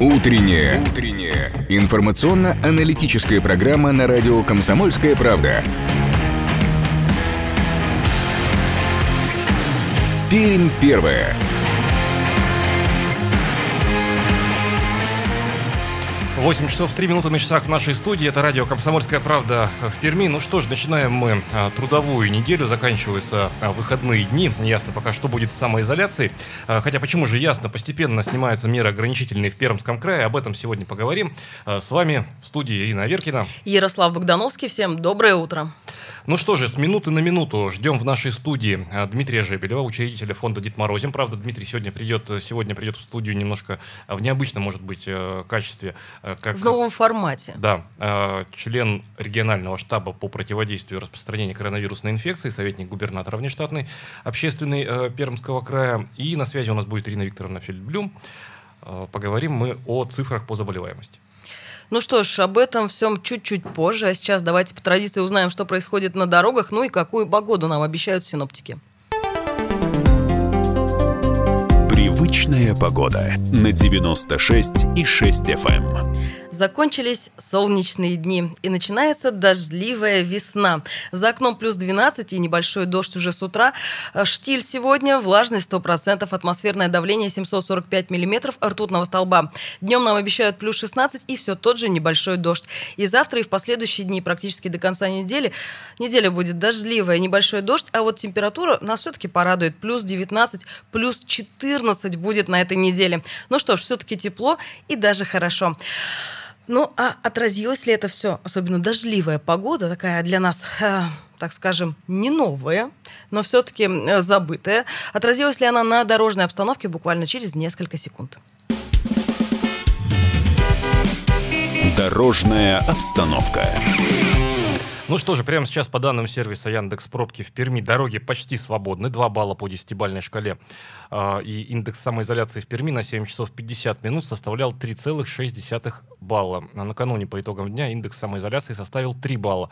Утренняя. Утренняя. Информационно-аналитическая программа на радио «Комсомольская правда». Пермь первая. 8 часов 3 минуты на часах в нашей студии. Это радио «Комсомольская правда» в Перми. Ну что ж, начинаем мы а, трудовую неделю. Заканчиваются а, выходные дни. Ясно пока, что будет с самоизоляцией. А, хотя почему же ясно? Постепенно снимаются меры ограничительные в Пермском крае. Об этом сегодня поговорим. С вами в студии Ирина Аверкина. Ярослав Богдановский. Всем доброе утро. Ну что же, с минуты на минуту ждем в нашей студии Дмитрия Жебелева, учредителя фонда Дед Морозим. Правда, Дмитрий сегодня придет, сегодня придет в студию немножко в необычном, может быть, э, качестве как... В новом формате. Да. Э, член регионального штаба по противодействию распространению коронавирусной инфекции, советник губернатора внештатный, общественный э, Пермского края. И на связи у нас будет Ирина Викторовна Фельдблюм. Э, поговорим мы о цифрах по заболеваемости. Ну что ж, об этом всем чуть-чуть позже. А сейчас давайте по традиции узнаем, что происходит на дорогах, ну и какую погоду нам обещают синоптики. Привычная погода на 96 и 6 FM. Закончились солнечные дни, и начинается дождливая весна. За окном плюс 12 и небольшой дождь уже с утра. Штиль сегодня, влажность 100%, атмосферное давление 745 миллиметров ртутного столба. Днем нам обещают плюс 16 и все тот же небольшой дождь. И завтра, и в последующие дни, практически до конца недели, неделя будет дождливая, небольшой дождь, а вот температура нас все-таки порадует. Плюс 19, плюс 14 будет на этой неделе. Ну что ж, все-таки тепло и даже хорошо. Ну, а отразилось ли это все, особенно дождливая погода, такая для нас, э, так скажем, не новая, но все-таки забытая, отразилась ли она на дорожной обстановке буквально через несколько секунд? Дорожная обстановка. Ну что же, прямо сейчас по данным сервиса Яндекс Пробки в Перми дороги почти свободны. 2 балла по 10-бальной шкале. А, и индекс самоизоляции в Перми на 7 часов 50 минут составлял 3,6 балла. А накануне по итогам дня индекс самоизоляции составил 3 балла.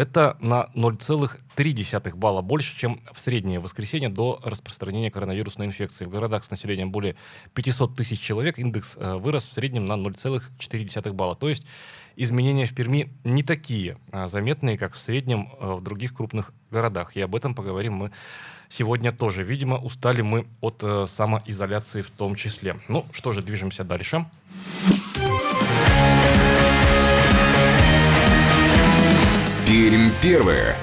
Это на 0,3 балла больше, чем в среднее воскресенье до распространения коронавирусной инфекции. В городах с населением более 500 тысяч человек индекс э, вырос в среднем на 0,4 балла. То есть изменения в Перми не такие а, заметные, как в среднем а, в других крупных городах. И об этом поговорим мы сегодня тоже. Видимо, устали мы от э, самоизоляции в том числе. Ну что же, движемся дальше. Пермь первое.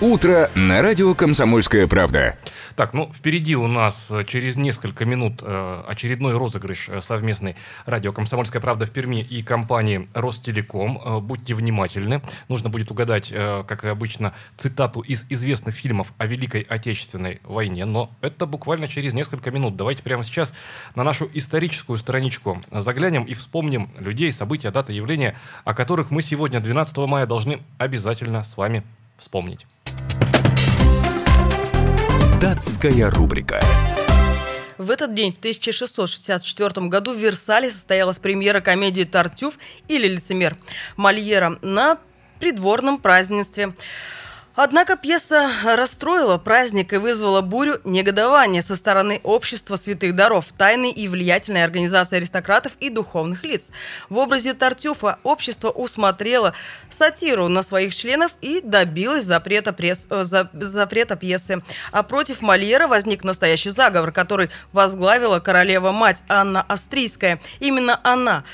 Утро на радио «Комсомольская правда». Так, ну, впереди у нас э, через несколько минут э, очередной розыгрыш э, совместный радио «Комсомольская правда» в Перми и компании «Ростелеком». Будьте внимательны. Нужно будет угадать, как и обычно, цитату из известных фильмов о Великой Отечественной войне. Но это буквально через несколько минут. Давайте прямо сейчас на нашу историческую страничку заглянем и вспомним людей, события, даты, явления, о которых мы сегодня, 12 мая, должны обязательно с вами вспомнить. Датская рубрика. В этот день, в 1664 году, в Версале состоялась премьера комедии «Тартюф» или «Лицемер» Мольера на придворном празднестве. Однако пьеса расстроила праздник и вызвала бурю негодования со стороны общества святых даров, тайной и влиятельной организации аристократов и духовных лиц. В образе Тартюфа общество усмотрело сатиру на своих членов и добилось запрета, пресс, э, за, запрета пьесы. А против Мольера возник настоящий заговор, который возглавила королева-мать Анна Австрийская. Именно она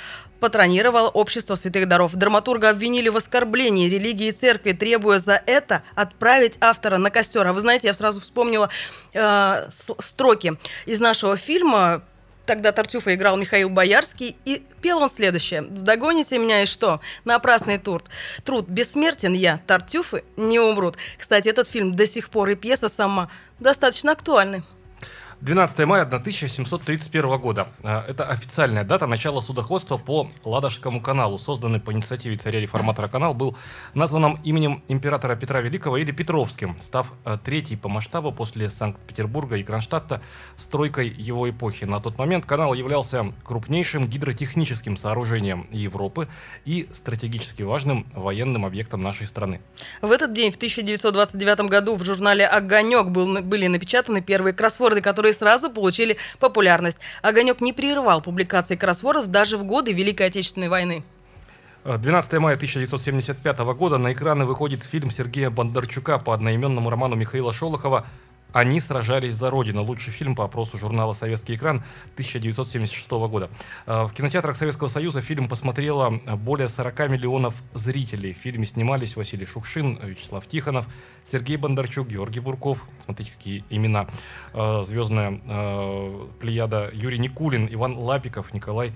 патронировал общество святых даров. Драматурга обвинили в оскорблении религии и церкви, требуя за это отправить автора на костер. А вы знаете, я сразу вспомнила э, строки из нашего фильма Тогда Тартюфа играл Михаил Боярский, и пел он следующее. «Сдогоните меня и что? Напрасный труд. Труд. Бессмертен я. Тартюфы не умрут». Кстати, этот фильм до сих пор и пьеса сама достаточно актуальны. 12 мая 1731 года. Э, это официальная дата начала судоходства по Ладожскому каналу. Созданный по инициативе царя-реформатора канал был назван именем императора Петра Великого или Петровским, став э, третий по масштабу после Санкт-Петербурга и Кронштадта стройкой его эпохи. На тот момент канал являлся крупнейшим гидротехническим сооружением Европы и стратегически важным военным объектом нашей страны. В этот день, в 1929 году, в журнале «Огонек» был, были напечатаны первые кроссворды, которые которые сразу получили популярность. «Огонек» не прерывал публикации кроссвордов даже в годы Великой Отечественной войны. 12 мая 1975 года на экраны выходит фильм Сергея Бондарчука по одноименному роману Михаила Шолохова они сражались за Родину. Лучший фильм по опросу журнала «Советский экран» 1976 года. Э, в кинотеатрах Советского Союза фильм посмотрело более 40 миллионов зрителей. В фильме снимались Василий Шукшин, Вячеслав Тихонов, Сергей Бондарчук, Георгий Бурков. Смотрите, какие имена. Э, звездная э, плеяда Юрий Никулин, Иван Лапиков, Николай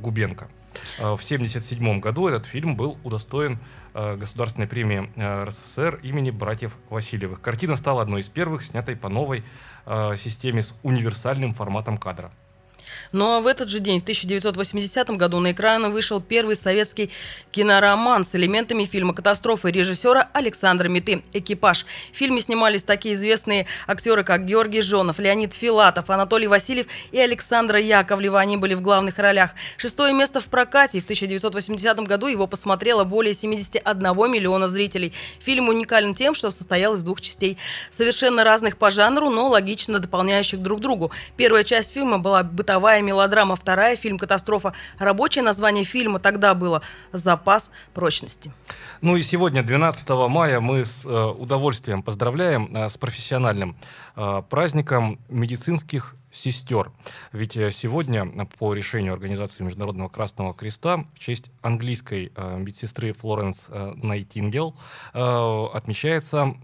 Губенко. В 1977 году этот фильм был удостоен государственной премии э, РСФСР имени братьев Васильевых. Картина стала одной из первых, снятой по новой э, системе с универсальным форматом кадра. А в этот же день, в 1980 году, на экраны вышел первый советский кинороман с элементами фильма «Катастрофа» режиссера Александра Меты «Экипаж». В фильме снимались такие известные актеры, как Георгий Жонов, Леонид Филатов, Анатолий Васильев и Александра Яковлева. Они были в главных ролях. Шестое место в прокате. В 1980 году его посмотрело более 71 миллиона зрителей. Фильм уникален тем, что состоял из двух частей. Совершенно разных по жанру, но логично дополняющих друг другу. Первая часть фильма была бытовая мировая мелодрама, вторая фильм «Катастрофа». Рабочее название фильма тогда было «Запас прочности». Ну и сегодня, 12 мая, мы с э, удовольствием поздравляем э, с профессиональным э, праздником медицинских сестер. Ведь сегодня по решению Организации Международного Красного Креста в честь английской медсестры Флоренс Найтингел отмечается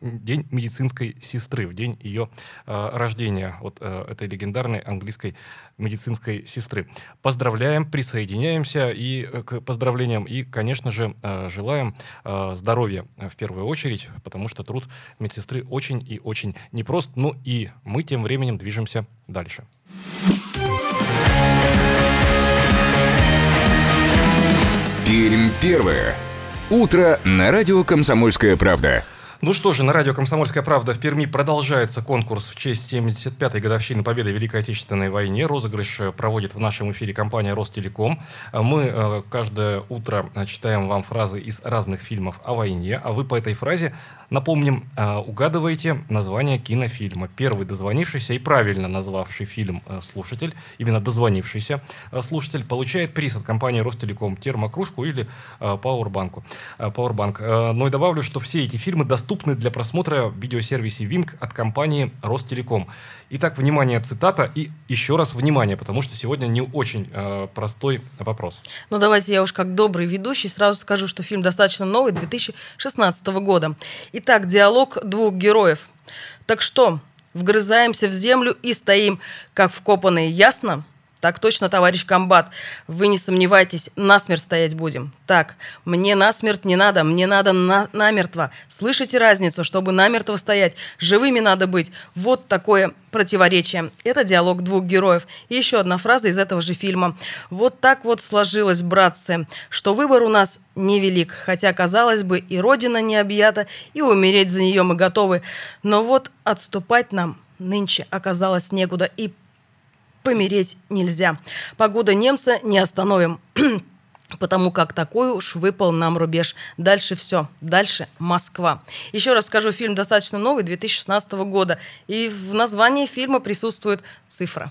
День медицинской сестры, в день ее э, рождения, вот э, этой легендарной английской медицинской сестры. Поздравляем, присоединяемся и э, к поздравлениям и, конечно же, э, желаем э, здоровья в первую очередь, потому что труд медсестры очень и очень непрост. Ну и мы тем временем движемся дальше. Пермь первое. Утро на радио «Комсомольская правда». Ну что же, на радио «Комсомольская правда» в Перми продолжается конкурс в честь 75-й годовщины победы в Великой Отечественной войне. Розыгрыш э, проводит в нашем эфире компания «Ростелеком». Э, мы э, каждое утро читаем вам фразы из разных фильмов о войне, а вы по этой фразе, напомним, угадываете название кинофильма. Первый дозвонившийся и правильно назвавший фильм слушатель, именно дозвонившийся слушатель, получает приз от компании «Ростелеком» термокружку или пауэрбанку. Пауэрбанк. Но и добавлю, что все эти фильмы доступны доступны для просмотра в видеосервисе Wing от компании Ростелеком. Итак, внимание, цитата и еще раз внимание, потому что сегодня не очень э, простой вопрос. Ну давайте я уж как добрый ведущий сразу скажу, что фильм достаточно новый, 2016 года. Итак, диалог двух героев. Так что, вгрызаемся в землю и стоим, как вкопанные, ясно? Так точно, товарищ комбат. Вы не сомневайтесь, насмерть стоять будем. Так, мне насмерть не надо, мне надо на намертво. Слышите разницу? Чтобы намертво стоять, живыми надо быть. Вот такое противоречие. Это диалог двух героев. И еще одна фраза из этого же фильма. Вот так вот сложилось, братцы, что выбор у нас невелик. Хотя, казалось бы, и родина не объята, и умереть за нее мы готовы. Но вот отступать нам нынче оказалось некуда. И помереть нельзя. Погода немца не остановим. потому как такой уж выпал нам рубеж. Дальше все. Дальше Москва. Еще раз скажу, фильм достаточно новый, 2016 года. И в названии фильма присутствует цифра.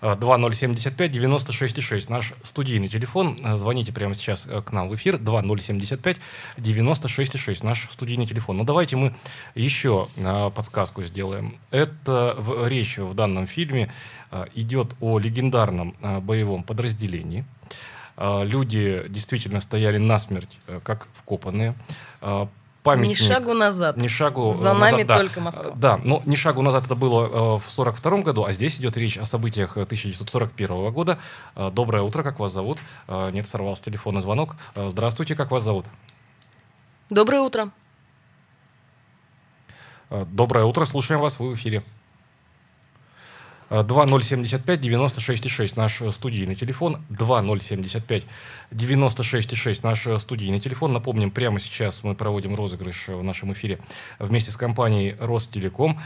2075 96 6. Наш студийный телефон. Звоните прямо сейчас э, к нам в эфир. 2075 96 6. Наш студийный телефон. Но ну, давайте мы еще э, подсказку сделаем. Это речь в данном фильме э, идет о легендарном боевом подразделении. Люди действительно стояли насмерть, как вкопанные памятник. Ни шагу назад. Ни шагу За назад, нами да. только Москва. Да, но ни шагу назад это было э, в 42 году, а здесь идет речь о событиях 1941 года. Э, доброе утро, как вас зовут? Э, нет, сорвался телефонный звонок. Здравствуйте, как вас зовут? Доброе утро. Доброе утро, слушаем вас, вы в эфире. 2075 96,6 наш студийный телефон. 2075 96,6 наш студийный телефон. Напомним, прямо сейчас мы проводим розыгрыш в нашем эфире вместе с компанией Ростелеком.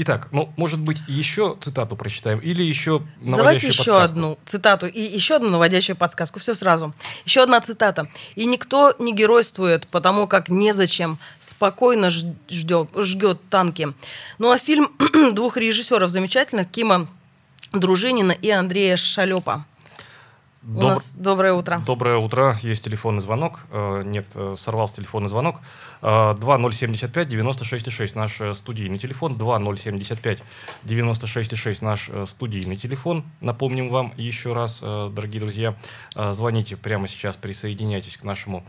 Итак, ну, может быть, еще цитату прочитаем или еще наводящую Давайте еще подсказку? одну цитату и еще одну наводящую подсказку. Все сразу. Еще одна цитата. «И никто не геройствует, потому как незачем. Спокойно ждет, жгет танки». Ну а фильм двух режиссеров замечательных, Кима Дружинина и Андрея Шалепа. У Добр- нас доброе утро. Доброе утро. Есть телефонный звонок. Э, Нет, э, сорвался телефонный звонок. Э, 2075 96,6 наш э, студийный телефон. 2075 96,6 наш э, студийный телефон. Напомним вам еще раз, э, дорогие друзья, э, звоните прямо сейчас, присоединяйтесь к нашему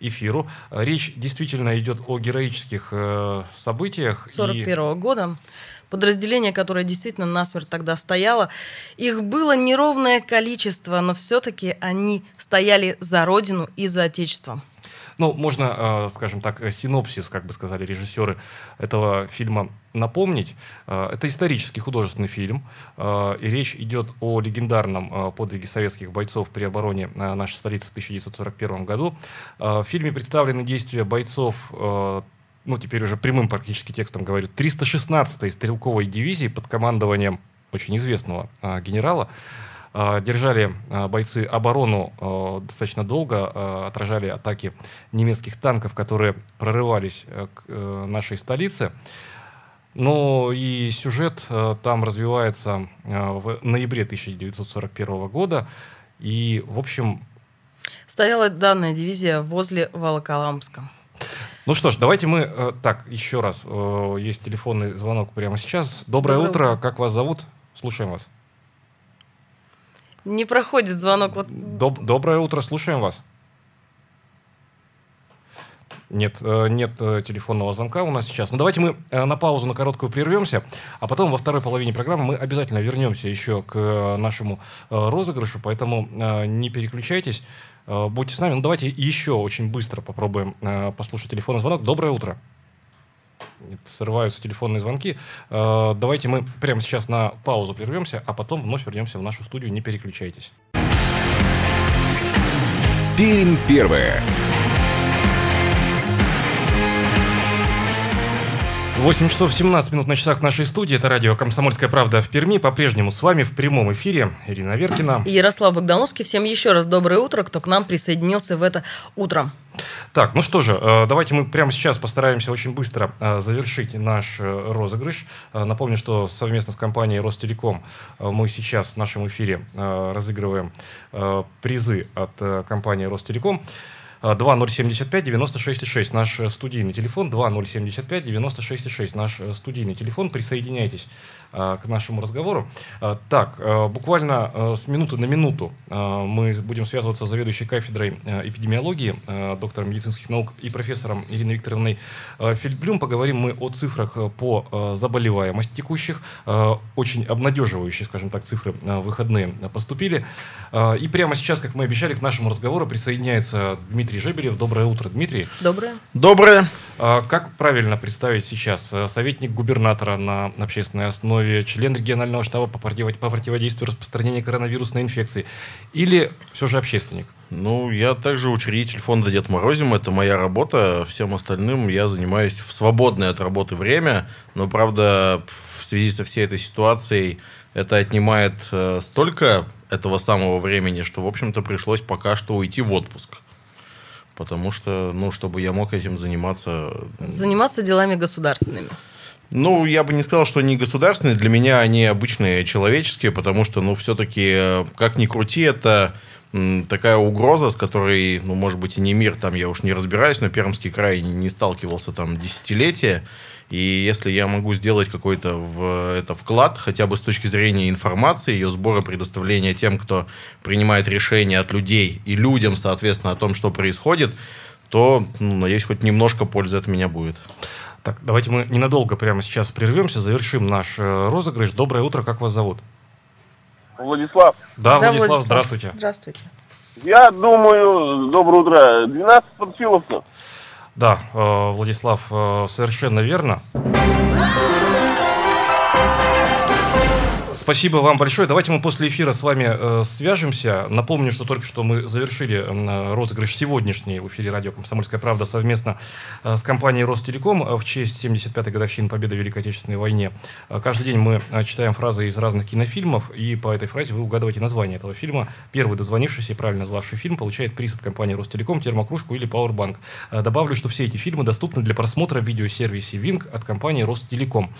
эфиру. Э, Речь действительно идет о героических э, событиях. и- 41 года. Подразделение, которое действительно насмерть тогда стояло. Их было неровное количество, но все-таки они стояли за родину и за отечество. Ну, можно, э, скажем так, э, синопсис, как бы сказали режиссеры этого фильма, напомнить. Э, Это исторический художественный фильм, и речь идет о легендарном подвиге советских бойцов при обороне нашей столицы в 1941 году. В фильме представлены действия бойцов ну, теперь уже прямым практически текстом говорю, 316-й стрелковой дивизии под командованием очень известного э, генерала, э, держали э, бойцы оборону э, достаточно долго, э, отражали атаки немецких танков, которые прорывались э, к э, нашей столице. Ну и сюжет э, там развивается э, в ноябре 1941 года. И, в общем, Стояла данная дивизия возле Волоколамска. Ну что ж, давайте мы э, так, еще раз. э, есть телефонный звонок прямо сейчас. Доброе, Доброе утро. утро. Как вас зовут? Слушаем вас. Не проходит звонок. Вот Доб- доброе утро, слушаем вас. Нет, э, нет э, телефонного звонка у нас сейчас. Ну давайте мы э, на паузу на короткую прервемся, а потом во второй половине программы мы обязательно вернемся еще к нашему розыгрышу, поэтому не переключайтесь, будьте с нами. Ну давайте еще очень быстро попробуем послушать телефонный звонок. Доброе утро. Нет, срываются телефонные звонки. Давайте мы прямо сейчас на паузу прервемся, а потом вновь вернемся в нашу студию. Не переключайтесь. Пермь первая. 8 часов 17 минут на часах нашей студии. Это радио «Комсомольская правда» в Перми. По-прежнему с вами в прямом эфире Ирина Веркина. и Ярослав Богдановский. Всем еще раз доброе утро, кто к нам присоединился в это утро. Так, ну что же, э, давайте мы прямо сейчас постараемся очень быстро э, завершить наш э, розыгрыш. Напомню, что совместно с компанией Ростелеком мы сейчас в нашем эфире разыгрываем призы от компании Ростелеком. Э, 2075 96,6 наш э, студийный телефон. 2075 96,6 наш э, студийный телефон. Присоединяйтесь к нашему разговору. Э, Так, э, буквально э, с минуты на минуту э, мы будем связываться с заведующей кафедрой э, эпидемиологии, э, доктором медицинских наук и профессором Ириной Викторовной э, Фельдблюм. Поговорим мы о цифрах э, по э, заболеваемости текущих. Э, Очень обнадеживающие, скажем так, цифры э, выходные э, поступили. Э, И прямо сейчас, как мы обещали, к нашему разговору присоединяется Дмитрий Жеберев. Доброе утро, Дмитрий. Доброе. Доброе. А Как правильно представить сейчас? Э, Советник губернатора на общественной основе, член регионального штаба по противо- по противодействию распространению коронавирусной инфекции или все же общественник? Ну, я также учредитель фонда Дед Морозим. Это моя работа. Всем остальным я занимаюсь в свободное от работы время. Но, правда, в связи со всей этой ситуацией это отнимает э, столько этого самого времени, что, в общем-то, пришлось пока что уйти в отпуск. Потому что, ну, чтобы я мог этим заниматься... Заниматься делами государственными. Ну, я бы не сказал, что они государственные. Для меня они обычные человеческие, потому что, ну, все-таки, как ни крути, это такая угроза, с которой, ну, может быть, и не мир, там я уж не разбираюсь, но Пермский край не сталкивался там десятилетия. И если я могу сделать какой-то в это вклад, хотя бы с точки зрения информации, ее сбора, предоставления тем, кто принимает решения от людей и людям, соответственно, о том, что происходит, то, ну, надеюсь, хоть немножко пользы от меня будет. Так, давайте мы ненадолго прямо сейчас прервемся, завершим наш э, розыгрыш. Доброе утро, как вас зовут? Владислав, Да, Да, Владислав, здравствуйте. Здравствуйте. я думаю, доброе утро, 12 панфиловцев. Да, э, Владислав, э, совершенно верно. Спасибо вам большое. Давайте мы после эфира с вами э, свяжемся. Напомню, что только что мы завершили э, розыгрыш сегодняшний в эфире радио «Комсомольская правда» совместно э, с компанией «Ростелеком» э, в честь 75-й годовщины победы в Великой Отечественной войне. Э, каждый день мы э, читаем фразы из разных кинофильмов, и по этой фразе вы угадываете название этого фильма. Первый дозвонившийся и правильно назвавший фильм получает приз от компании «Ростелеком», термокружку или «Пауэрбанк». Э, добавлю, что все эти фильмы доступны для просмотра в видеосервисе «Винг» от компании «Ростелеком».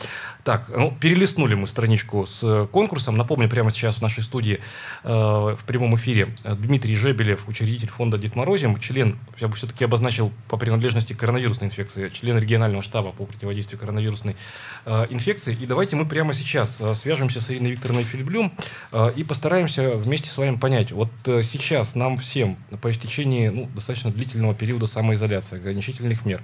Так, ну, перелистнули мы страничку с конкурсом. Напомню, прямо сейчас в нашей студии э, в прямом эфире Дмитрий Жебелев, учредитель фонда Дед Морозим, член, я бы все-таки обозначил по принадлежности к коронавирусной инфекции, член регионального штаба по противодействию коронавирусной э, инфекции. И давайте мы прямо сейчас э, свяжемся с Ириной Викторовной Фильблюм э, и постараемся вместе с вами понять, вот э, сейчас нам всем по истечении ну, достаточно длительного периода самоизоляции, ограничительных мер,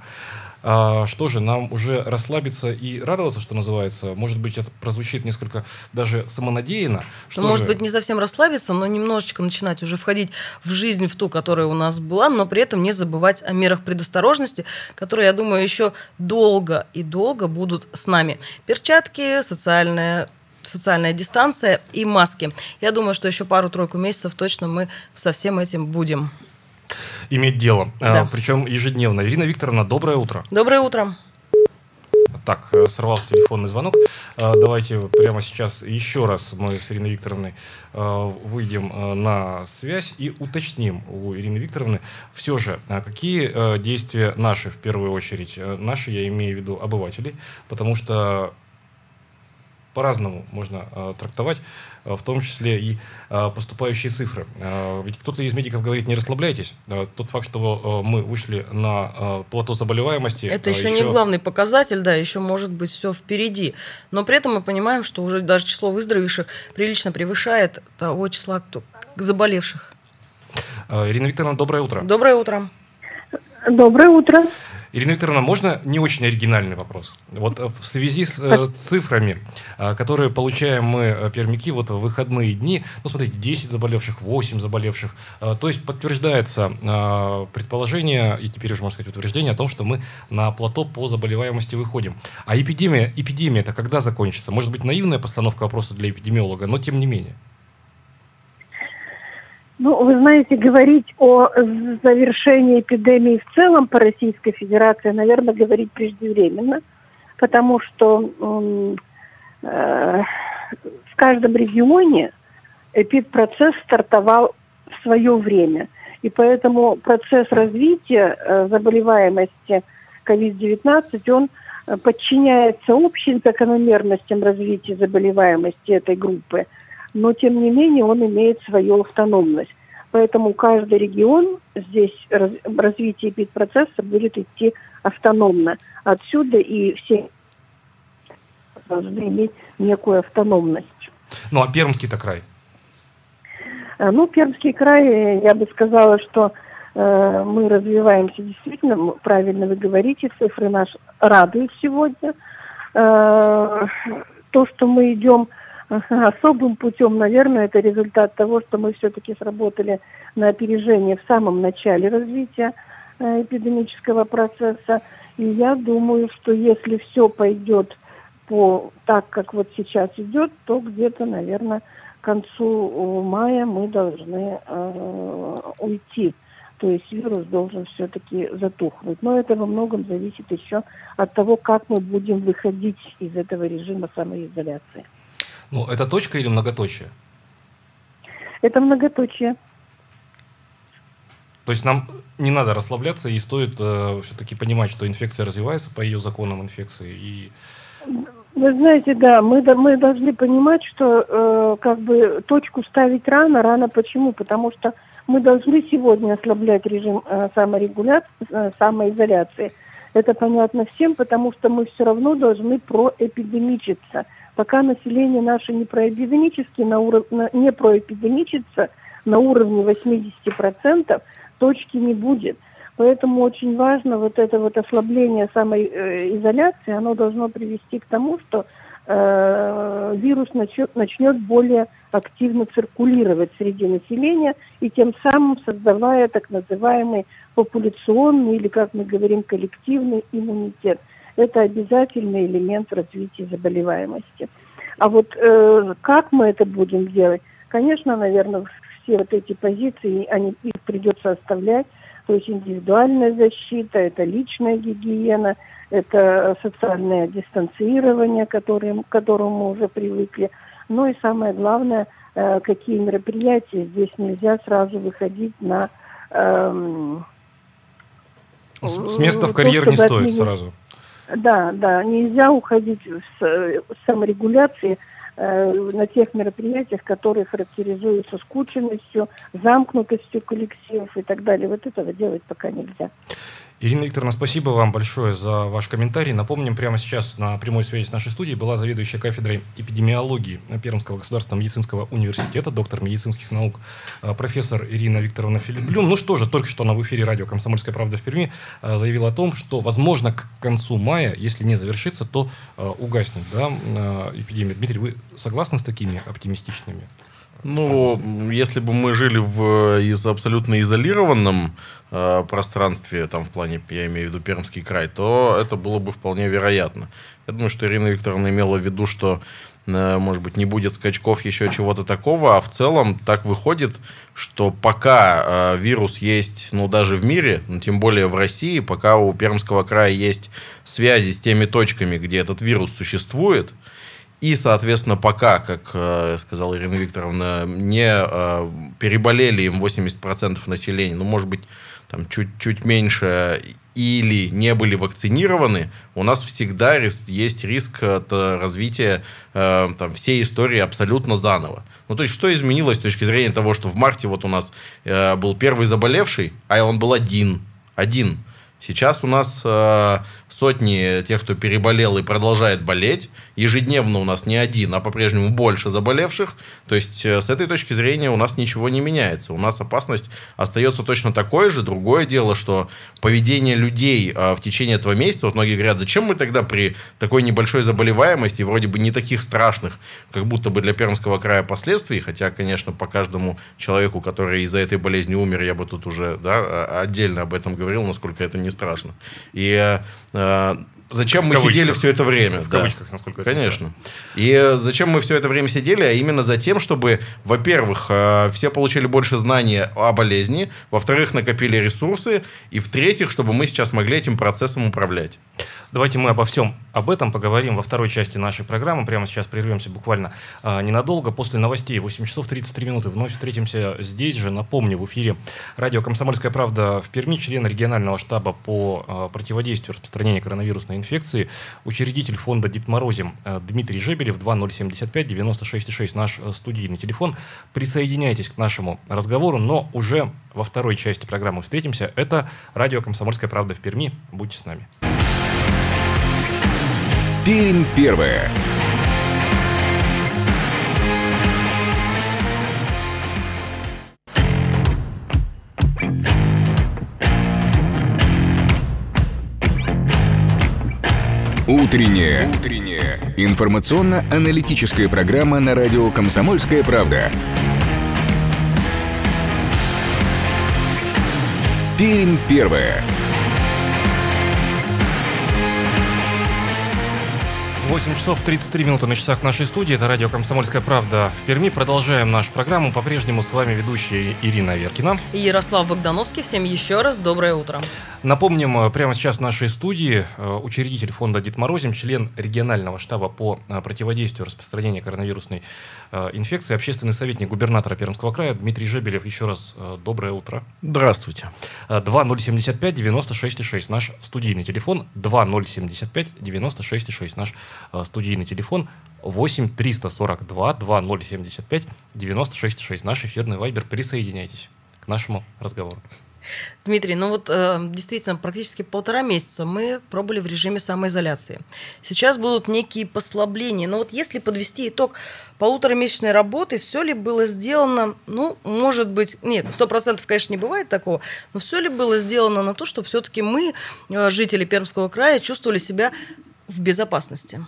а, что же, нам уже расслабиться и радоваться, что называется? Может быть, это прозвучит несколько даже самонадеянно. Что Ну, может же? быть, не совсем расслабиться, но немножечко начинать уже входить в жизнь, в ту, которая у нас была, но при этом не забывать о мерах предосторожности, которые, я думаю, еще долго и долго будут с нами. Перчатки, социальная социальная дистанция и маски. Я думаю, что еще пару-тройку месяцев точно мы со всем этим будем. Иметь дело. А, Да. причем ежедневно. Ирина Викторовна, доброе утро. Доброе утро. Так, э, сорвался телефонный звонок. А, Давайте прямо сейчас еще раз мы с Ириной Викторовной э, выйдем э, на связь и уточним у Ирины Викторовны все же, какие э, действия наши в первую очередь. Э, Наши, я имею в виду, обывателей, потому что по-разному можно э, трактовать, э, в том числе и э, поступающие цифры. Э, ведь кто-то из медиков говорит, не расслабляйтесь. Э, тот факт, что э, мы вышли на э, плато заболеваемости... Это э, еще не главный показатель, да, еще может быть все впереди. Но при этом мы понимаем, что уже даже число выздоровевших прилично превышает того числа кто- заболевших. Э, Ирина Викторовна, доброе утро. Доброе утро. Доброе утро. Ирина Викторовна, можно не очень оригинальный вопрос? Вот э, в связи с э, цифрами, э, которые получаем мы, э, пермяки, вот в выходные дни, ну, смотрите, 10 заболевших, 8 заболевших, э, то есть подтверждается э, предположение, и теперь уже можно сказать утверждение о том, что мы на плато по заболеваемости выходим. А эпидемия, эпидемия это когда закончится? Может быть, наивная постановка вопроса для эпидемиолога, но тем не менее. Ну, вы знаете, говорить о завершении эпидемии в целом по Российской Федерации, наверное, говорить преждевременно, потому что э, в каждом регионе эпидпроцесс стартовал в свое время. И поэтому процесс развития э, заболеваемости COVID-19, он э, подчиняется общим закономерностям развития заболеваемости этой группы, но тем не менее он имеет свою автономность. Поэтому каждый регион здесь раз- развитие эпидпроцесса будет идти автономно. Отсюда и все должны иметь некую автономность. Ну, а Пермский-то край? Э, Ну, Пермский край, я бы сказала, что э, мы развиваемся действительно, правильно вы говорите, цифры наши радуют сегодня. Э, то, что мы идем особым путем, наверное, это результат того, что мы все-таки сработали на опережение в самом начале развития э, эпидемического процесса. И я думаю, что если все пойдет по так, как вот сейчас идет, то где-то, наверное, к концу э, мая мы должны э, уйти. То есть вирус должен все-таки затухнуть. Но это во многом зависит еще от того, как мы будем выходить из этого режима самоизоляции. Ну, это точка или многоточие? Это многоточие. То есть нам не надо расслабляться и стоит э, все-таки понимать, что инфекция развивается по ее законам инфекции. И Вы знаете, да, мы, мы должны понимать, что э, как бы точку ставить рано. Рано почему? Потому что мы должны сегодня ослаблять режим э, саморегуляции, э, самоизоляции. Это понятно всем, потому что мы все равно должны проэпидемичиться. Пока население наше не проэпидемически, на уров... не проэпидемичится на уровне 80%, точки не будет. Поэтому очень важно вот это вот ослабление самоизоляции, оно должно привести к тому, что э, вирус начнет, начнет более активно циркулировать среди населения и тем самым создавая так называемый популяционный или, как мы говорим, коллективный иммунитет. Это обязательный элемент развития заболеваемости. А вот э, как мы это будем делать? Конечно, наверное, все вот эти позиции, они, их придется оставлять. То есть индивидуальная защита, это личная гигиена, это социальное дистанцирование, которым, к которому мы уже привыкли. Ну и самое главное, э, какие мероприятия. Здесь нельзя сразу выходить на... Эм, с, с места в карьер не стоит отменить. сразу. Да, да, нельзя уходить с, с саморегуляции э, на тех мероприятиях, которые характеризуются скученностью, замкнутостью коллективов и так далее. Вот этого делать пока нельзя. Ирина Викторовна, спасибо вам большое за ваш комментарий. Напомним, прямо сейчас на прямой связи с нашей студией была заведующая кафедрой эпидемиологии Пермского государственного медицинского университета, доктор медицинских наук, э, профессор Ирина Викторовна Филипблюм. Ну что же, только что она в эфире радио «Комсомольская правда» в Перми э, заявила о том, что, возможно, к концу мая, если не завершится, то э, угаснет да, эпидемия. Дмитрий, вы согласны с такими оптимистичными ну, если бы мы жили в из абсолютно изолированном э, пространстве, там в плане, я имею в виду Пермский край, то это было бы вполне вероятно. Я думаю, что Ирина Викторовна имела в виду, что э, может быть, не будет скачков, еще чего-то такого, а в целом так выходит, что пока э, вирус есть, ну, даже в мире, ну, тем более в России, пока у Пермского края есть связи с теми точками, где этот вирус существует, и, соответственно, пока, как э, сказала Ирина Викторовна, не э, переболели им 80% населения, ну, может быть, там чуть-чуть меньше или не были вакцинированы, у нас всегда есть риск от развития э, там, всей истории абсолютно заново. Ну, то есть, что изменилось с точки зрения того, что в марте вот у нас э, был первый заболевший, а он был один. Один. Сейчас у нас э, сотни тех, кто переболел и продолжает болеть. Ежедневно у нас не один, а по-прежнему больше заболевших. То есть, э, с этой точки зрения у нас ничего не меняется. У нас опасность остается точно такой же. Другое дело, что поведение людей э, в течение этого месяца, вот многие говорят, зачем мы тогда при такой небольшой заболеваемости, вроде бы не таких страшных, как будто бы для Пермского края последствий, хотя, конечно, по каждому человеку, который из-за этой болезни умер, я бы тут уже да, отдельно об этом говорил, насколько это не страшно. И э, Э, зачем мы сидели все это время? В да. кавычках, насколько Конечно. И зачем мы все это время сидели? А именно за тем, чтобы, во-первых, э, все получили больше знаний о болезни, во-вторых, накопили ресурсы, и в-третьих, чтобы мы сейчас могли этим процессом управлять. Давайте мы обо всем об этом поговорим во второй части нашей программы. Прямо сейчас прервемся буквально а, ненадолго. После новостей 8 часов 33 минуты вновь встретимся здесь же. Напомню, в эфире радио «Комсомольская правда» в Перми, член регионального штаба по а, противодействию распространению коронавирусной инфекции, учредитель фонда «Дед Морозим» а, Дмитрий Жебелев, 2075 96,6 наш студийный телефон. Присоединяйтесь к нашему разговору, но уже во второй части программы встретимся. Это радио «Комсомольская правда» в Перми. Будьте с нами. Пермь первая. Утренняя. Утренняя. Информационно-аналитическая программа на радио «Комсомольская правда». Пермь первая. 8 часов 33 минуты на часах нашей студии. Это радио «Комсомольская правда» в Перми. Продолжаем нашу программу. По-прежнему с вами ведущая Ирина Веркина. И Ярослав Богдановский. Всем еще раз доброе утро. Напомним, э, прямо сейчас в нашей студии э, учредитель фонда «Дед Морозим», член регионального штаба по э, противодействию распространению коронавирусной инфекции, общественный советник губернатора Пермского края Дмитрий Жебелев. Еще раз доброе утро. Здравствуйте. 2075-96-6 наш студийный телефон. 2075-96-6 наш студийный телефон. 8 342 2075 96 наш эфирный вайбер. Присоединяйтесь к нашему разговору. Дмитрий, ну вот э, действительно практически полтора месяца мы пробовали в режиме самоизоляции. Сейчас будут некие послабления. Но вот если подвести итог полуторамесячной работы, все ли было сделано, ну, может быть, нет, сто процентов, конечно, не бывает такого, но все ли было сделано на то, чтобы все-таки мы, э, жители Пермского края, чувствовали себя в безопасности?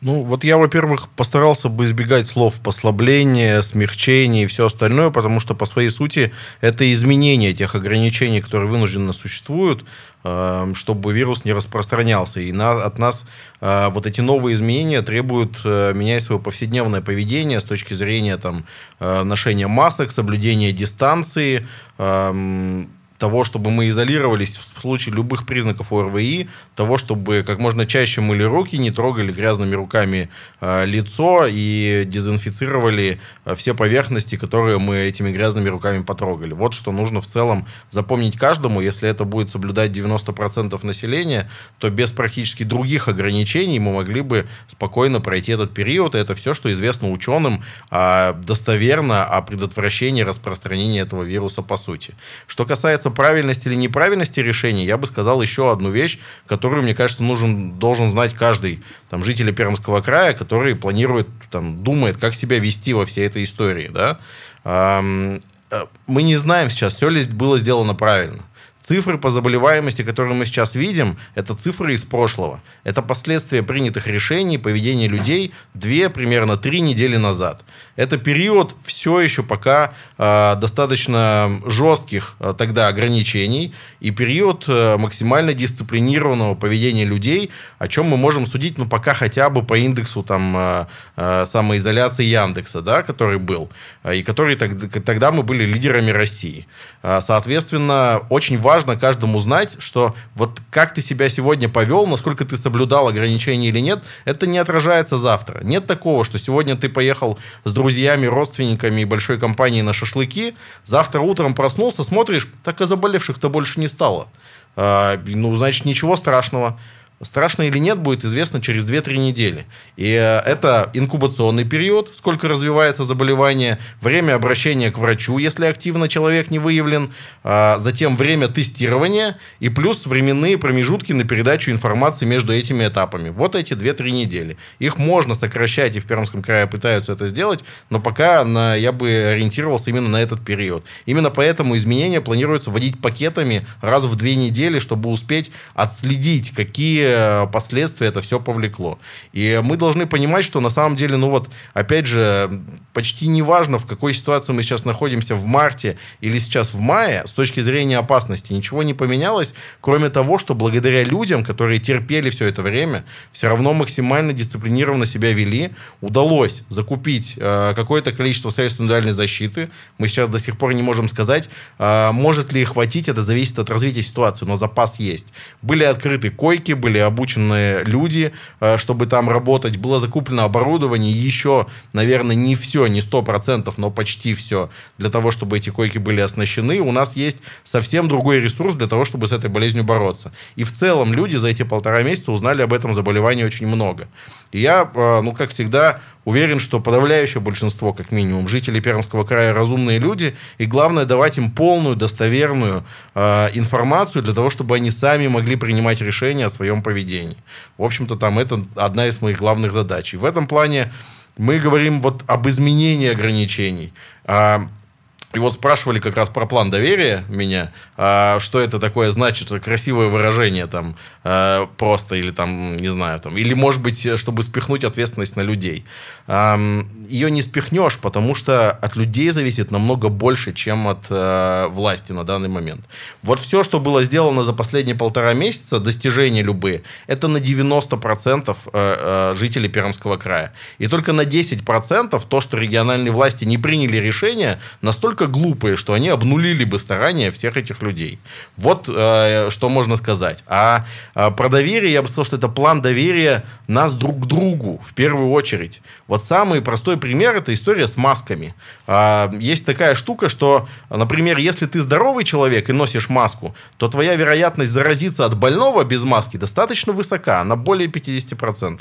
Ну, вот я, во-первых, постарался бы избегать слов послабление, смягчение и все остальное, потому что по своей сути это изменение тех ограничений, которые вынужденно существуют, э, чтобы вирус не распространялся. И на, от нас э, вот эти новые изменения требуют э, менять свое повседневное поведение с точки зрения там, ношения масок, соблюдения дистанции, эм, того, чтобы мы изолировались в случае любых признаков ОРВИ, того, чтобы как можно чаще мыли руки, не трогали грязными руками э, лицо и дезинфицировали э, все поверхности, которые мы этими грязными руками потрогали. Вот что нужно в целом запомнить каждому. Если это будет соблюдать 90% населения, то без практически других ограничений мы могли бы спокойно пройти этот период. И это все, что известно ученым э, достоверно о предотвращении распространения этого вируса по сути. Что касается касается правильности или неправильности решения, я бы сказал еще одну вещь, которую, мне кажется, нужен, должен знать каждый там, житель Пермского края, который планирует, там, думает, как себя вести во всей этой истории. Да? Э, мы не знаем сейчас, все ли было сделано правильно. Цифры по заболеваемости, которые мы сейчас видим, это цифры из прошлого. Это последствия принятых решений, поведения людей две, примерно три недели назад. Это период все еще пока э, достаточно жестких э, тогда ограничений и период э, максимально дисциплинированного поведения людей, о чем мы можем судить, ну, пока хотя бы по индексу там, э, э, самоизоляции Яндекса, да, который был, э, и который тогда, тогда мы были лидерами России. Э, соответственно, очень важно каждому знать, что вот как ты себя сегодня повел, насколько ты соблюдал ограничения или нет, это не отражается завтра. Нет такого, что сегодня ты поехал с друзьями, родственниками и большой компанией на шашлыки, завтра утром проснулся, смотришь, так и заболевших-то больше не стало. А, ну, значит, ничего страшного. Страшно или нет, будет известно через 2-3 недели. И э, это инкубационный период, сколько развивается заболевание, время обращения к врачу, если активно человек не выявлен, а затем время тестирования и плюс временные промежутки на передачу информации между этими этапами. Вот эти 2-3 недели. Их можно сокращать, и в Пермском крае пытаются это сделать, но пока на, я бы ориентировался именно на этот период. Именно поэтому изменения планируется вводить пакетами раз в 2 недели, чтобы успеть отследить, какие последствия это все повлекло. И мы должны понимать, что на самом деле, ну вот, опять же, почти не важно, в какой ситуации мы сейчас находимся в марте или сейчас в мае, с точки зрения опасности ничего не поменялось, кроме того, что благодаря людям, которые терпели все это время, все равно максимально дисциплинированно себя вели, удалось закупить э, какое-то количество средств индивидуальной защиты. Мы сейчас до сих пор не можем сказать, э, может ли хватить, это зависит от развития ситуации, но запас есть. Были открыты койки, были были обученные люди, э, чтобы там работать, было закуплено оборудование, еще, наверное, не все, не 100%, но почти все, для того, чтобы эти койки были оснащены. У нас есть совсем другой ресурс для того, чтобы с этой болезнью бороться. И в целом люди за эти полтора месяца узнали об этом заболевании очень много. И я, э, ну, как всегда, уверен, что подавляющее большинство, как минимум, жителей Пермского края разумные люди, и главное давать им полную, достоверную э, информацию для того, чтобы они сами могли принимать решения о своем поведении. В общем-то, там это одна из моих главных задач. И в этом плане мы говорим вот об изменении ограничений. А, и вот спрашивали как раз про план доверия меня, а, что это такое значит, красивое выражение там а, просто или там, не знаю, там, или может быть, чтобы спихнуть ответственность на людей. А, ее не спихнешь, потому что от людей зависит намного больше, чем от а, власти на данный момент. Вот все, что было сделано за последние полтора месяца, достижения любые, это на 90% а, а, жителей Пермского края. И только на 10% то, что региональные власти не приняли решение, настолько настолько глупые, что они обнулили бы старания всех этих людей. Вот э, что можно сказать. А э, про доверие я бы сказал, что это план доверия нас друг к другу в первую очередь. Вот самый простой пример это история с масками. Э, есть такая штука, что, например, если ты здоровый человек и носишь маску, то твоя вероятность заразиться от больного без маски достаточно высока, она более 50%.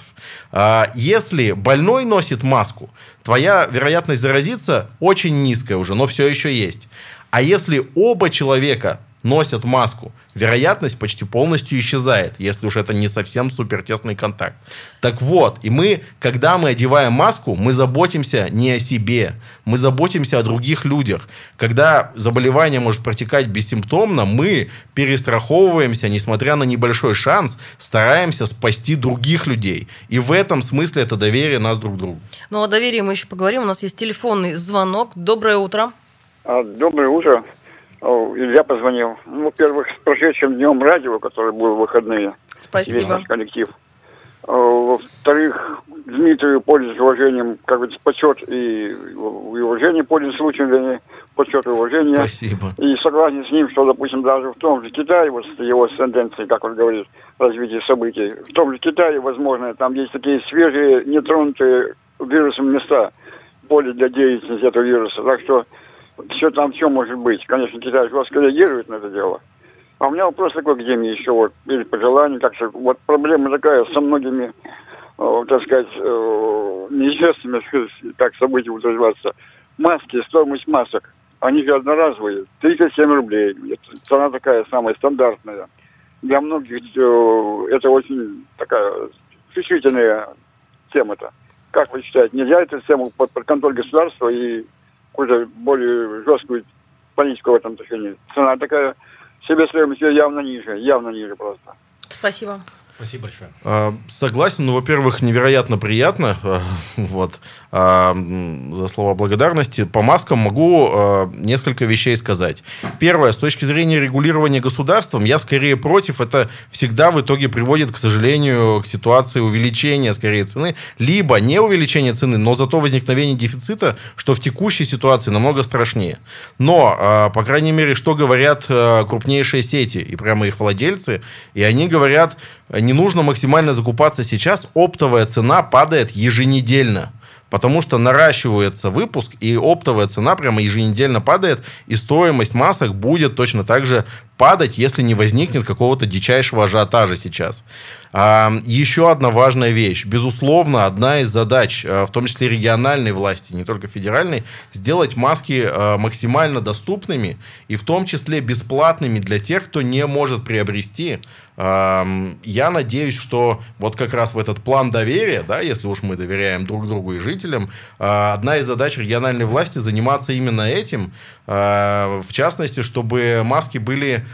Э, если больной носит маску, твоя вероятность заразиться очень низкая уже, но все еще есть. А если оба человека носят маску, вероятность почти полностью исчезает, если уж это не совсем супертесный контакт. Так вот, и мы, когда мы одеваем маску, мы заботимся не о себе, мы заботимся о других людях. Когда заболевание может протекать бессимптомно, мы перестраховываемся, несмотря на небольшой шанс, стараемся спасти других людей. И в этом смысле это доверие нас друг к другу. Ну, о доверии мы еще поговорим. У нас есть телефонный звонок. Доброе утро. А, Доброе утро. Илья позвонил. Ну, во-первых, с прошедшим днем радио, который был в выходные. Весь Спасибо. наш коллектив. Во-вторых, Дмитрию пользуясь уважением, как бы почет и, и уважение пользуясь случаем, вернее, почет и уважение. Спасибо. И согласен с ним, что, допустим, даже в том же Китае, вот с его тенденцией, как он говорит, развитие событий, в том же Китае, возможно, там есть такие свежие, нетронутые вирусом места, поле для деятельности этого вируса. Так что все там все может быть. Конечно, Китай жестко реагирует на это дело. А у меня вопрос такой к Диме еще, вот, или пожелание, как-то, вот проблема такая со многими, э, так сказать, э, неизвестными, так события будут развиваться. Маски, стоимость масок, они же одноразовые, 37 рублей. Цена такая самая стандартная. Для многих э, это очень такая чувствительная тема-то. Как вы считаете, нельзя эту тему под, под контроль государства и какую-то более жесткую политику в этом отношении? Цена такая, себестоимость её явно ниже, явно ниже просто. Спасибо. Спасибо большое. А, Согласен, ну, во-первых, невероятно приятно, а, вот, а, за слова благодарности. По маскам могу а, несколько вещей сказать. Первое, с точки зрения регулирования государством, я скорее против. Это всегда в итоге приводит, к сожалению, к ситуации увеличения, скорее, цены, либо не увеличения цены, но зато возникновение дефицита, что в текущей ситуации намного страшнее. Но, а, по крайней мере, что говорят а, крупнейшие сети и прямо их владельцы, и они говорят, не нужно максимально закупаться сейчас, оптовая цена падает еженедельно. Потому что наращивается выпуск, и оптовая цена прямо еженедельно падает, и стоимость масок будет точно так же падать, если не возникнет какого-то дичайшего ажиотажа сейчас. Еще одна важная вещь. Безусловно, одна из задач, а, в том числе региональной власти, не только федеральной, сделать маски а, максимально доступными и в том числе бесплатными для тех, кто не может приобрести. Я надеюсь, что вот как раз в этот план доверия, да, если уж мы доверяем друг другу и жителям, а, одна из задач региональной власти заниматься именно этим, в частности, чтобы маски были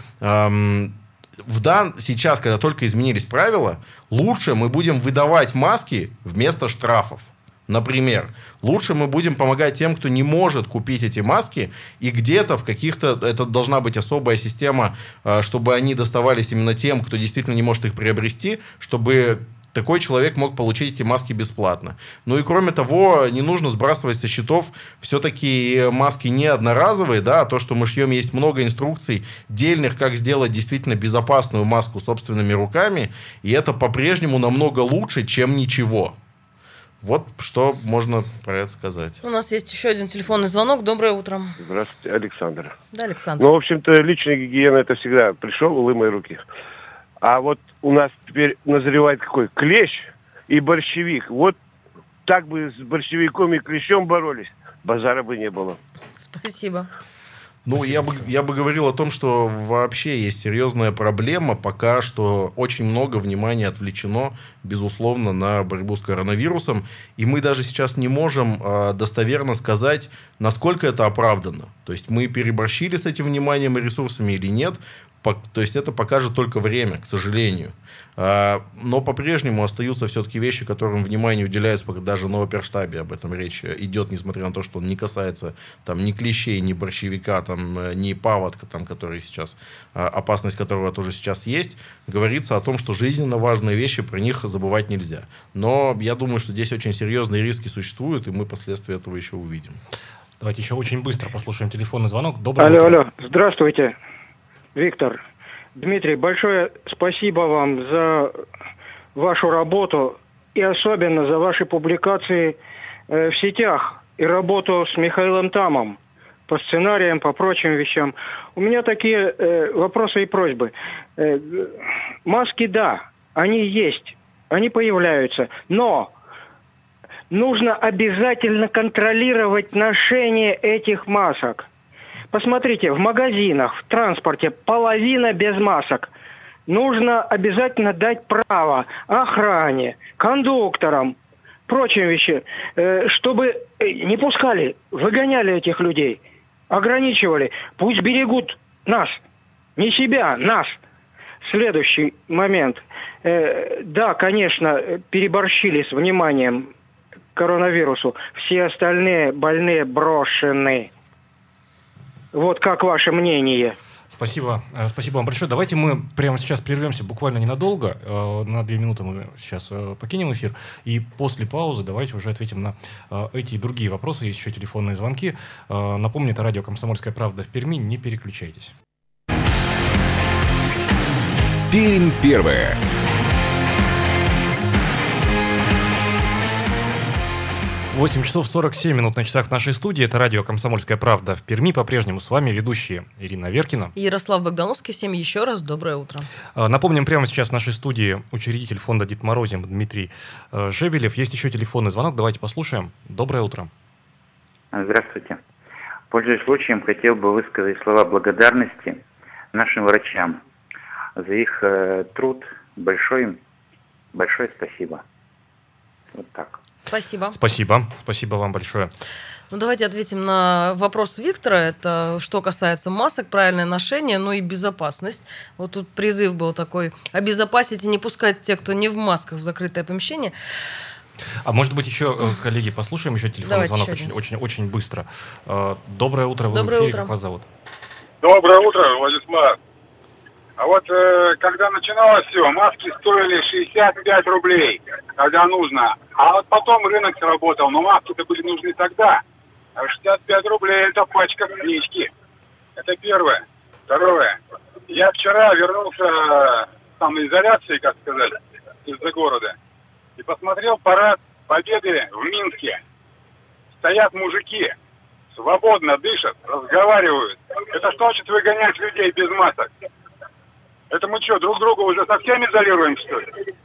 в дан... сейчас, когда только изменились правила, лучше мы будем выдавать маски вместо штрафов. Например, лучше мы будем помогать тем, кто не может купить эти маски, и где-то в каких-то, это должна быть особая система, э, чтобы они доставались именно тем, кто действительно не может их приобрести, чтобы такой человек мог получить эти маски бесплатно. Ну и кроме того, не нужно сбрасывать со счетов все-таки маски не одноразовые, да, а то, что мы шьем, есть много инструкций дельных, как сделать действительно безопасную маску собственными руками, и это по-прежнему намного лучше, чем ничего. Вот что можно про это сказать. У нас есть еще один телефонный звонок. Доброе утро. Здравствуйте, Александр. Да, Александр. Ну, в общем-то, личная гигиена это всегда пришел, улы руки. А вот у нас теперь назревает какой клещ и борщевик. Вот так бы с борщевиком и клещом боролись, базара бы не было. Спасибо. Ну, я бы, я бы говорил о том, что вообще есть серьезная проблема. Пока что очень много внимания отвлечено, безусловно, на борьбу с коронавирусом. И мы даже сейчас не можем э, достоверно сказать, насколько это оправдано. То есть мы переборщили с этим вниманием и ресурсами или нет. То есть это покажет только время, к сожалению. А, Но по-прежнему остаются все-таки вещи, которым внимание уделяется пока даже на оперштабе. Об этом речь идет, несмотря на то, что он не касается там, ни клещей, ни борщевика, там, э, ни паводка, там, который сейчас, а, опасность которого тоже сейчас есть. Говорится о том, что жизненно важные вещи, про них забывать нельзя. Но я думаю, что здесь очень серьезные риски существуют, и мы последствия этого еще увидим. Давайте еще очень быстро послушаем телефонный звонок. Доброе Алло, утро. алло, здравствуйте, Виктор. Дмитрий, большое спасибо вам за вашу работу и особенно за ваши публикации э, в сетях и работу с Михаилом Тамом по сценариям, по прочим вещам. У меня такие э, вопросы и просьбы. Э, маски, да, они есть, они появляются, но нужно обязательно контролировать ношение этих масок. Посмотрите, в магазинах, в транспорте половина без масок. Нужно обязательно дать право охране, кондукторам, прочим вещам, э, чтобы э, не пускали, выгоняли этих людей, ограничивали. Пусть берегут нас, не себя, нас. Следующий момент. Э, да, конечно, переборщили с вниманием к коронавирусу. Все остальные больные брошены. Вот как ваше мнение? Спасибо. Э, спасибо вам большое. Давайте мы прямо сейчас прервемся буквально ненадолго. Э, на две минуты мы сейчас э, покинем эфир. И после паузы давайте уже ответим на эти и другие вопросы. Есть еще телефонные звонки. Напомню, это радио «Комсомольская правда» в Перми. Не переключайтесь. Пермь первая. 8 часов 47 минут на часах в нашей студии. Это радио «Комсомольская правда» в Перми. По-прежнему с вами ведущие Ирина Веркина. И Ярослав Богдановский. Всем еще раз доброе утро. А, напомним, прямо сейчас в нашей студии учредитель фонда «Дед Морозим» Дмитрий э, Жебелев. Есть еще телефонный звонок. Давайте послушаем. Доброе утро. Здравствуйте. Пользуясь случаем, хотел бы высказать слова благодарности нашим врачам за их э, труд. Большое, большое спасибо. Вот так. Спасибо. Спасибо. Спасибо вам большое. Ну, давайте ответим на вопрос Виктора. Это что касается масок, правильное ношение, ну и безопасность. Вот тут призыв был такой, обезопасить и не пускать тех, кто не в масках, в закрытое помещение. А может быть еще, э, коллеги, послушаем еще телефонный Давайте звонок еще очень, очень, очень быстро. Э, доброе утро, вы Доброе в эфире, утро. как вас зовут? Доброе утро, Владислав. А вот э, когда начиналось все, маски стоили 65 рублей, когда нужно. А вот потом рынок сработал, но маски-то были нужны тогда. А 65 рублей это пачка книжки. Это первое. Второе. Я вчера вернулся там на изоляции, как сказать, из-за города. И посмотрел парад Победы в Минске. Стоят мужики, свободно дышат, разговаривают. Это что значит выгонять людей без масок? Это мы что, друг друга уже совсем изолируем, что ли?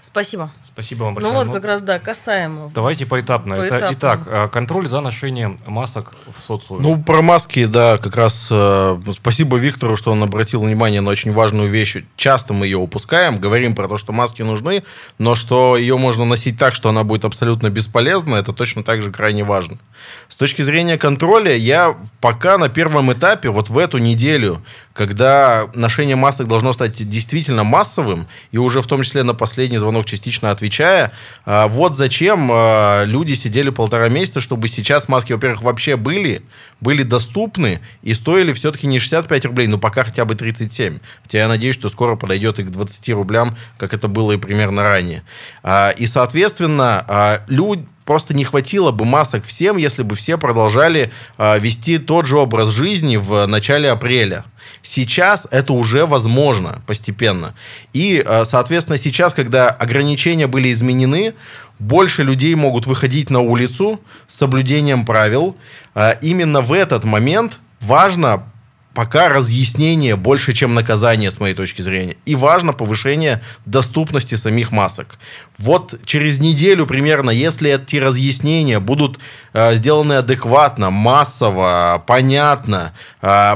Спасибо. Спасибо вам большое. Ну вот как раз, да, касаемо. Давайте поэтапно. поэтапно. Это, итак, э, контроль за ношением масок в социуме. Ну, про маски, да, как раз э, спасибо Виктору, что он обратил внимание на очень важную вещь. Часто мы ее упускаем, говорим про то, что маски нужны, но что ее можно носить так, что она будет абсолютно бесполезна, это точно так же крайне важно. С точки зрения контроля, я пока на первом этапе, вот в эту неделю, когда ношение масок должно стать действительно массовым, и уже в том числе на последний звонок частично отвечая, а, вот зачем а, люди сидели полтора месяца, чтобы сейчас маски, во-первых, вообще были, были доступны и стоили все-таки не 65 рублей, но пока хотя бы 37. Хотя я надеюсь, что скоро подойдет и к 20 рублям, как это было и примерно ранее. А, и, соответственно, люди просто не хватило бы масок всем, если бы все продолжали вести тот же образ жизни в начале апреля. Сейчас это уже возможно постепенно. И, соответственно, сейчас, когда ограничения были изменены, больше людей могут выходить на улицу с соблюдением правил. Именно в этот момент важно пока разъяснение больше, чем наказание, с моей точки зрения. И важно повышение доступности самих масок. Вот через неделю примерно, если эти разъяснения будут э, сделаны адекватно, массово, понятно,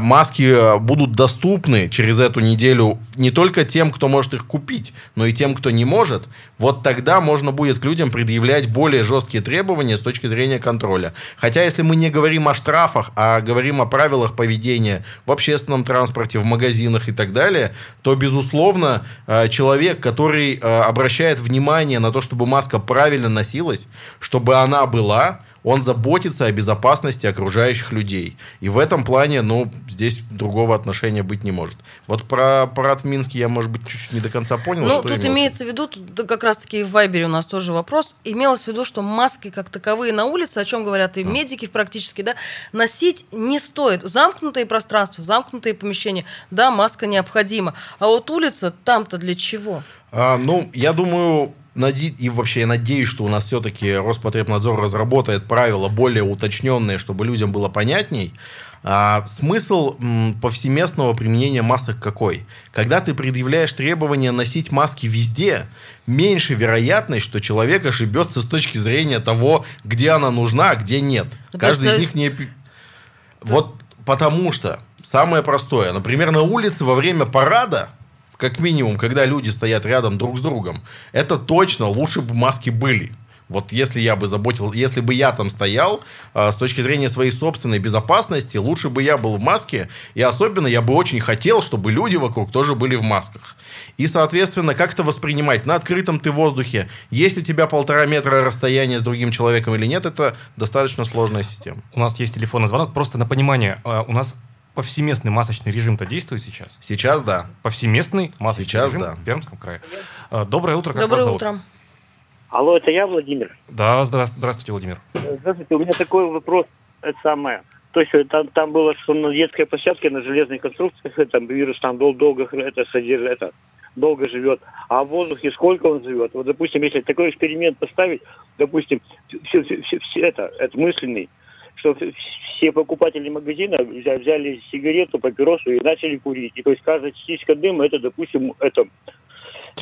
маски будут доступны через эту неделю не только тем, кто может их купить, но и тем, кто не может, вот тогда можно будет к людям предъявлять более жесткие требования с точки зрения контроля. Хотя, если мы не говорим о штрафах, а говорим о правилах поведения в общественном транспорте, в магазинах и так далее, то, безусловно, э, человек, который э, обращает внимание на то, чтобы маска правильно носилась, чтобы она была, он заботится о безопасности окружающих людей. И в этом плане, ну, здесь другого отношения быть не может. Вот про парад в Минске я, может быть, чуть-чуть не до конца понял. Ну, тут имеется в виду, тут как раз-таки в Вайбере у нас тоже вопрос, имелось в виду, что маски как таковые на улице, о чем говорят и медики практически, да, носить не стоит. Замкнутые пространства, замкнутые помещения, да, маска необходима. А вот улица там-то для чего? А, ну, я думаю, и вообще я надеюсь, что у нас все-таки Роспотребнадзор разработает правила более уточненные, чтобы людям было понятней. А, смысл м, повсеместного применения масок какой? Когда ты предъявляешь требования носить маски везде, меньше вероятность, что человек ошибется с точки зрения того, где она нужна, а где нет. Ну, Каждый просто... из них не Вот потому что самое простое, например, на улице во время парада, как минимум, когда люди стоят рядом друг с другом, это точно лучше бы маски были. Вот если я бы заботил, если бы я там стоял, э, с точки зрения своей собственной безопасности, лучше бы я был в маске, и особенно я бы очень хотел, чтобы люди вокруг тоже были в масках. И, соответственно, как это воспринимать? На открытом ты воздухе, есть у тебя полтора метра расстояния с другим человеком или нет, это достаточно сложная система. У нас есть телефонный звонок. Просто на понимание, э, у нас повсеместный масочный режим-то действует сейчас? Сейчас да. Повсеместный масочный Сейчас режим да. в Пермском крае. Э, Доброе утро, как Доброе вас зовут? утро. Алло, это я, Владимир? Да, здра- здравствуйте, Владимир. Здравствуйте, у меня такой вопрос, это самое. То есть э, там, там было, что на детской площадке, на железной конструкции, там вирус там дол- долго, это, содержит, это, долго живет. А в воздухе сколько он живет? Вот, допустим, если такой эксперимент поставить, допустим, все, все, все- все это, это мысленный, что все покупатели магазина взя- взяли сигарету, папиросу и начали курить. И то есть каждая частичка дыма, это, допустим, это,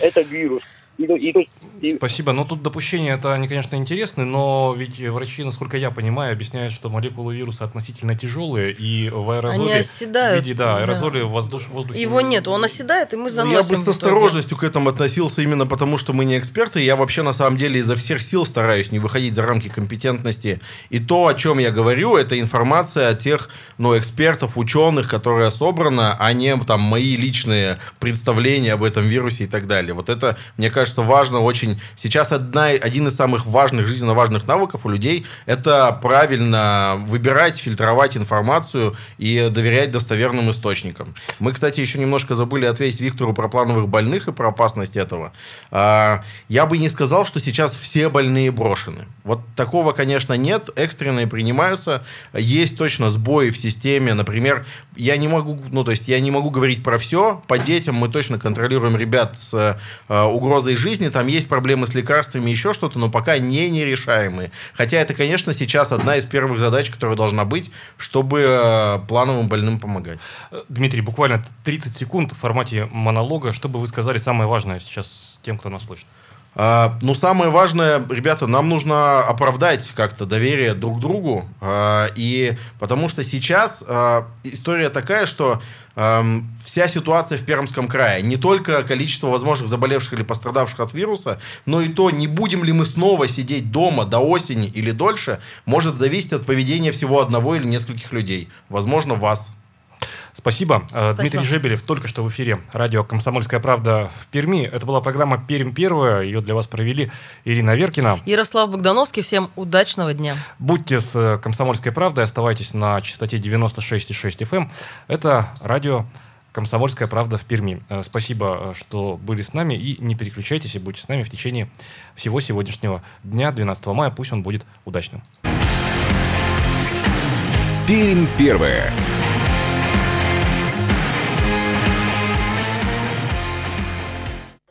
это вирус. И, и и- Спасибо. Но тут допущения это, они, конечно, интересны, но ведь врачи, насколько я понимаю, объясняют, что молекулы вируса относительно тяжелые, и в аэрозоле... Они оседают, В виде, да, да. аэрозоли в воздуш- воздухе... Его нет, он оседает, и мы Ну, заносим. Я бы с осторожностью к этому относился именно потому, что мы не эксперты. Я вообще на самом деле изо всех сил стараюсь не выходить за рамки компетентности. И то, о чем я говорю, это информация от тех ну, экспертов, ученых, которая собрана, а не там мои личные представления об этом вирусе и так далее. Вот это, мне кажется, важно очень. Сейчас одна, один из самых важных, жизненно важных навыков у людей – это правильно выбирать, фильтровать информацию и доверять достоверным источникам. Мы, кстати, еще немножко забыли ответить Виктору про плановых больных и про опасность этого. А, Я бы не сказал, что сейчас все больные брошены. Вот такого, конечно, нет. Экстренные принимаются. Есть точно сбои в системе. Например, я не могу, ну, то есть я не могу говорить про все. По детям мы точно контролируем ребят с э, угрозой жизни. Там есть проблемы с лекарствами, еще что-то, но пока не нерешаемые. Хотя это, конечно, сейчас одна из первых задач, которая должна быть, чтобы э, плановым больным помогать. Дмитрий, буквально 30 секунд в формате монолога, чтобы вы сказали самое важное сейчас тем, кто нас слышит. А, Ну, самое важное, ребята, нам нужно оправдать как-то доверие друг другу. а, И потому что сейчас а, история такая, что ам, вся ситуация в Пермском крае, не только количество возможных заболевших или пострадавших от вируса, но и то, не будем ли мы снова сидеть дома до осени или дольше, может зависеть от поведения всего одного или нескольких людей. Возможно, вас. Спасибо. Э, Спасибо. Дмитрий Жебелев только что в эфире радио «Комсомольская правда» в Перми. Это была программа «Пермь первая». Ее для вас провели Ирина Веркина. Ярослав Богдановский, всем удачного дня. Будьте с э, «Комсомольской правдой», оставайтесь на частоте 96,6 FM. эм. Это радио «Комсомольская правда» в Перми. Э, Спасибо, что были с нами. И не переключайтесь, и будьте с нами в течение всего сегодняшнего дня, 12 мая. Пусть он будет удачным. Пермь первая.